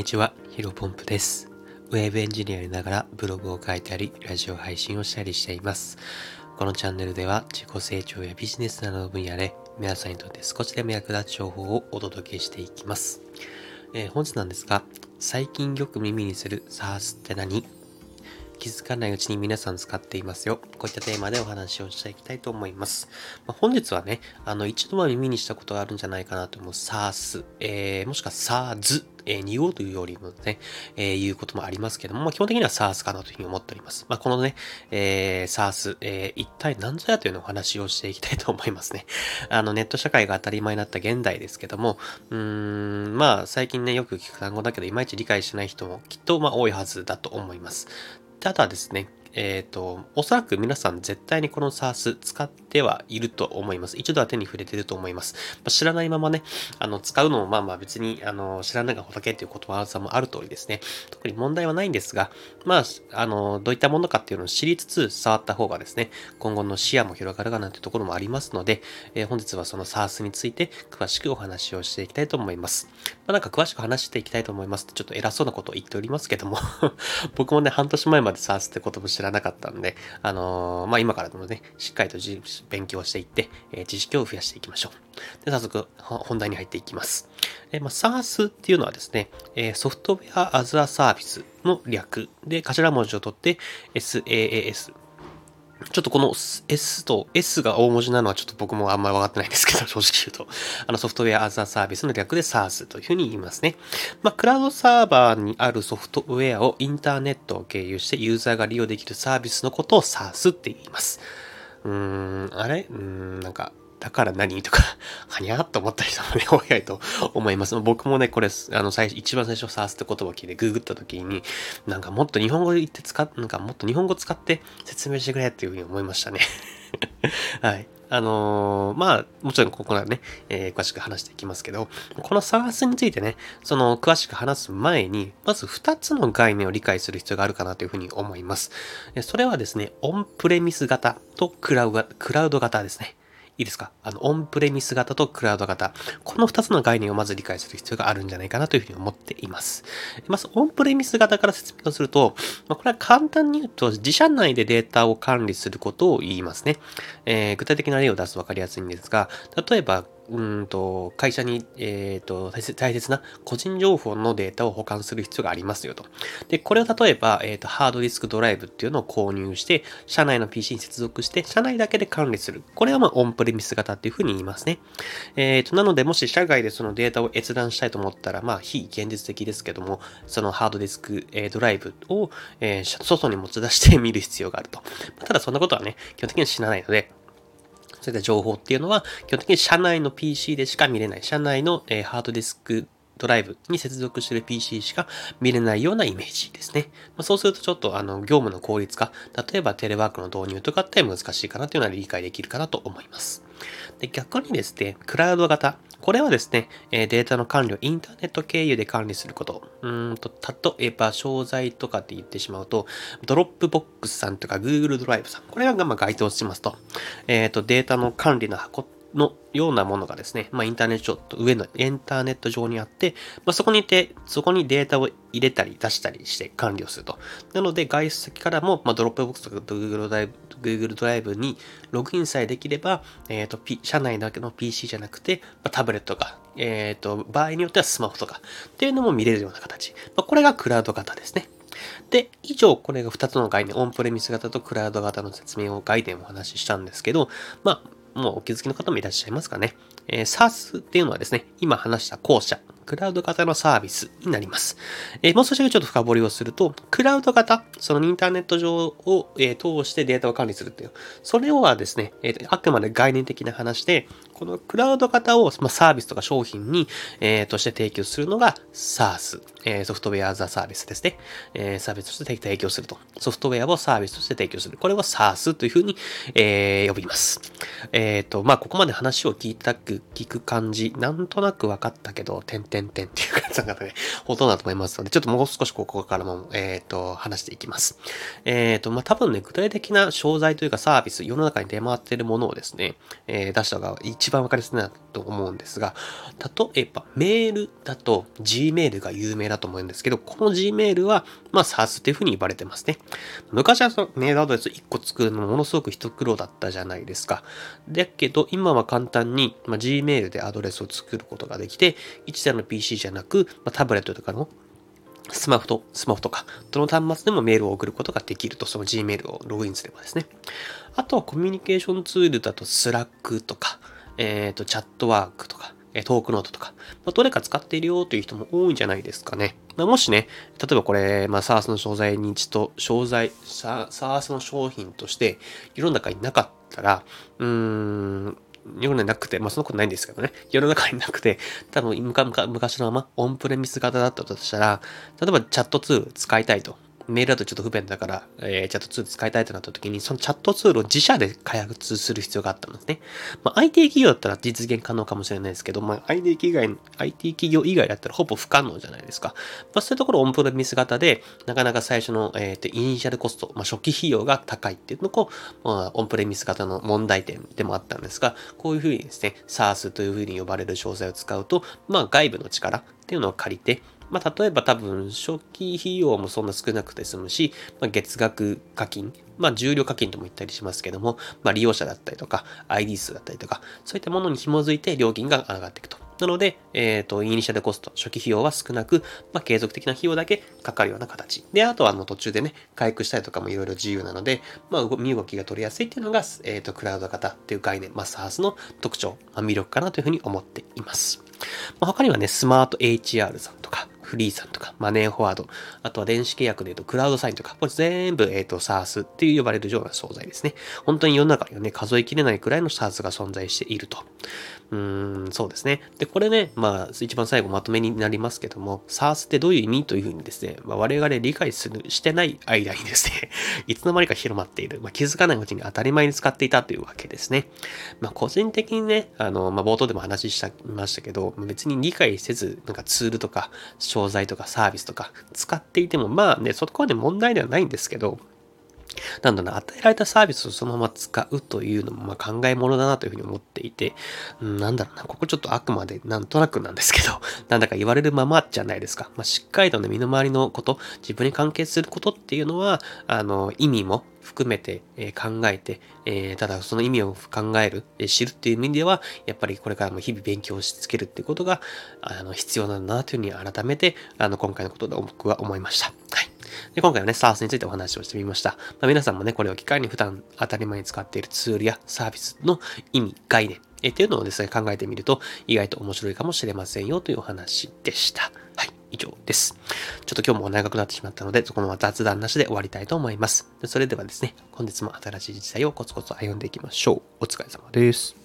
にちは、ヒロポンプです。ウェブエンジニアやりながらブログを書いたり、ラジオ配信をしたりしています。このチャンネルでは自己成長やビジネスなどの分野で皆さんにとって少しでも役立つ情報をお届けしていきます。えー本日なんですが、最近よく耳にする SARS って何？気づかないうちに皆さん使っていますよ。こういったテーマでお話をしていきたいと思います。まあ、本日はね、あの、一度は耳にしたことがあるんじゃないかなと思う SARS、えー、もしくは SARS、えー、濁うというよりもね、えー、いうこともありますけども、まあ、基本的には SARS かなというふうに思っております。まあ、このね、えー、SARS、えー、一体何ぞやというのをお話をしていきたいと思いますね。あの、ネット社会が当たり前になった現代ですけども、うーん、まあ、最近ね、よく聞く単語だけど、いまいち理解しない人もきっと、まあ、多いはずだと思います。ただですね、えっ、と、おそらく皆さん絶対にこの SARS 使ってはいると思います。一度は手に触れてると思います。まあ知らないままね、あの、使うのもまあまあ別に、あの、知らないが仏っていうことわざもある通りですね。特に問題はないんですが、まあ、あの、どういったものかっていうのを知りつつ触った方がですね、今後の視野も広がるかなというところもありますので、えー本日はその SARS について詳しくお話をしていきたいと思います。まあ、なんか詳しく話していきたいと思いますちょっと偉そうなことを言っておりますけども僕もね、半年前まで SARS ってことも知らなかったんで、あのーまあ、今からでもね、しっかりと勉強していって、えー知識を増やしていきましょう。で、早速、本題に入っていきます。えまあ、SARS っていうのはですね、えソフトウェアアズアサービスの略で、頭文字を取って SaaS。ちょっとこの S と S が大文字なのはちょっと僕もあんまりわかってないんですけど、正直言うと。あのソフトウェア as a Service の略で SaaS というふうに言いますね。まあ、クラウドサーバーにあるソフトウェアをインターネットを経由してユーザーが利用できるサービスのことを SaaS って言います。うーん、あれ？うーん、なんか、だから何？とか、はにゃーっと思った人もね、多いと思います。僕もね、これ、あの、最初、一番最初、SARS って言葉を聞いて、ググった時に、なんかもっと日本語言って使っ、なんかもっと日本語使って説明してくれっていうふうに思いましたね。はい。あのーまあ、もちろんここからね、えー詳しく話していきますけど、この SARS についてね、その詳しく話す前に、まず2つの概念を理解する必要があるかなというふうに思います。それはですね、オンプレミス型とクラウド型ですね。いいですか？あの、オンプレミス型とクラウド型。この2つの概念をまず理解する必要があるんじゃないかなというふうに思っています。まず、オンプレミス型から説明をすると、まこれは簡単に言うと、自社内でデータを管理することを言いますね。えー具体的な例を出すと分かりやすいんですが、例えば、うんと会社に、えーと大切大切な個人情報のデータを保管する必要がありますよと。で、これを例えば、えーとハードディスクドライブっていうのを購入して、社内の PC に接続して、社内だけで管理する。これはまあオンプレミス型っていうふうに言いますね。えーとなので、もし社外でそのデータを閲覧したいと思ったら、まあ非現実的ですけども、そのハードディスク、えードライブを、えー外に持ち出して見る必要があると。ただそんなことはね、基本的には知らないので、そういった情報っていうのは、基本的に社内の PC でしか見れない。社内の、えハードディスクドライブに接続してる PC しか見れないようなイメージですね。ま、そうするとちょっとあの業務の効率化、例えばテレワークの導入とかって難しいかなというのは理解できるかなと思います。で逆にですね、クラウド型。これはですね、えデータの管理をインターネット経由で管理すること。うんと、例えば、商材とかって言ってしまうと、ドロップボックスさんとか Google Driveさん。これがま該当しますと。えっ、と、データの管理の箱のようなものがですね、まあ、インターネット上、のインターネット上にあって、まあ、そこにて、そこにデータを入れたり出したりして管理をすると。なので、外出先からも、まあ、ドロップボックスとか Google ドライブ Google ドライブにログインさえできれば、えっ、と、P、社内だけの PC じゃなくて、まあ、タブレットか、えっ、と、場合によってはスマホとかっていうのも見れるような形。まあ、これがクラウド型ですね。で、以上、これが2つの概念、オンプレミス型とクラウド型の説明を、概念をお話ししたんですけど、まあ、もうお気づきの方もいらっしゃいますかね。えー SARS っていうのはですね、今話した後者、クラウド型のサービスになります。えーもう少しちょっと深掘りをすると、クラウド型、そのインターネット上を、えー通してデータを管理するっていう、それはですね、えーあくまで概念的な話で、このクラウド型を、まあ、サービスとか商品に、えーとして提供するのが SaaS、えーソフトウェアザサービスですね。えーサービスとして提供すると。ソフトウェアをサービスとして提供する。これを SaaS というふうに、えー呼びます。えっ、と、まあ、ここまで話を聞いたく、聞く感じ、なんとなく分かったけど、点々点っていう感じな方で、ほとんどだと思いますので、ちょっともう少しここからも、えっ、と、話していきます。えっ、と、まあ、多分ね、具体的な商材というかサービス、世の中に出回っているものをですね、えー出した方が一一番わかりやすいなと思うんですが、例えばメールだと Gmail が有名だと思うんですけど、この Gmail は、まあ SARS っていうふうに言われてますね。昔はそのメールアドレス1個作るのものすごく一苦労だったじゃないですか。だけど、今は簡単に、まあ、Gmail でアドレスを作ることができて、1台の PC じゃなく、まあ、タブレットとかのスマホと、スマホとか、どの端末でもメールを送ることができると、その Gmail をログインすればですね。あとはコミュニケーションツールだと Slack とか、えっ、ー、と、チャットワークとか、えトークノートとか、まあ、どれか使っているよという人も多いんじゃないですかね。まあ、もしね、例えばこれ、まあ、SARS の商材認知と、商材、SARS の商品として世の中になかったら、うーん、世の中になくて、まあそんなことないんですけどね、世の中になくて、多分昔のままオンプレミス型だったとしたら、例えばチャットツール使いたいと。メールだとちょっと不便だから、えー、チャットツール使いたいとなった時に、そのチャットツールを自社で開発する必要があったんですね。まあ、IT 企業だったら実現可能かもしれないですけど、まあ、IT 企業 IT 企業以外だったらほぼ不可能じゃないですか。まあ、そういうところオンプレミス型で、なかなか最初の、えーと、イニシャルコスト、まあ、初期費用が高いっていうのが、まあ、オンプレミス型の問題点でもあったんですが、こういうふうにですね、SARS というふうに呼ばれる詳細を使うと、まあ、外部の力っていうのを借りて、まあ、例えば多分、初期費用もそんな少なくて済むし、まあ、月額課金、まあ、重量課金とも言ったりしますけども、まあ、利用者だったりとか、ID 数だったりとか、そういったものに紐づいて料金が上がっていくと。なので、えっ、ー、と、イニシャルコスト、初期費用は少なく、まあ、継続的な費用だけかかるような形。で、あとは、あの、途中でね、回復したりとかもいろいろ自由なので、まあ、身動きが取りやすいっていうのが、えっ、ー、と、クラウド型っていう概念、まあ、SARS の特徴、まあ、魅力かなというふうに思っています。まあ、他にはね、スマート HR さんとか、フリーさんとか、マネーフォワード、あとは電子契約で言うとクラウドサインとか、これ全部、えっ、ー、と、SARS っていう呼ばれるような商材ですね。本当に世の中にはね、数えきれないくらいの SARS が存在していると。うーん、そうですね。で、これね、まあ、一番最後まとめになりますけども、SARS ってどういう意味というふうにですね、まあ、我々理解する、してない間にですね、いつの間にか広まっている、まあ、気づかないうちに当たり前に使っていたというわけですね。まあ、個人的にね、あの、まあ、冒頭でも話しましたけど、別に理解せず、なんかツールとか、商材とかサービスとか使っていても、まあね、そこはね、問題ではないんですけど、なんだな、与えられたサービスをそのまま使うというのもま考えものだなというふうに思っていて、うん、なんだろうな、ここちょっとあくまでなんとなくなんですけど、なんだか言われるままじゃないですか。まあ、しっかりとね、身の回りのこと、自分に関係することっていうのは、あの、意味も含めて、え考えて、えただその意味を考える、え知るっていう意味では、やっぱりこれからも日々勉強しつけるっていうことが、あの、必要なんだなというふうに改めて、あの、今回のことで僕は思いました。はい。で、今回はね、SARS についてお話をしてみました。まあ、皆さんもね、これを機会に普段当たり前に使っているツールやサービスの意味、概念、えっていうのをですね、考えてみると意外と面白いかもしれませんよというお話でした。はい。以上です。ちょっと今日も長くなってしまったので、そこのま雑談なしで終わりたいと思います。それではですね、本日も新しい時代をコツコツ歩んでいきましょう。お疲れ様です。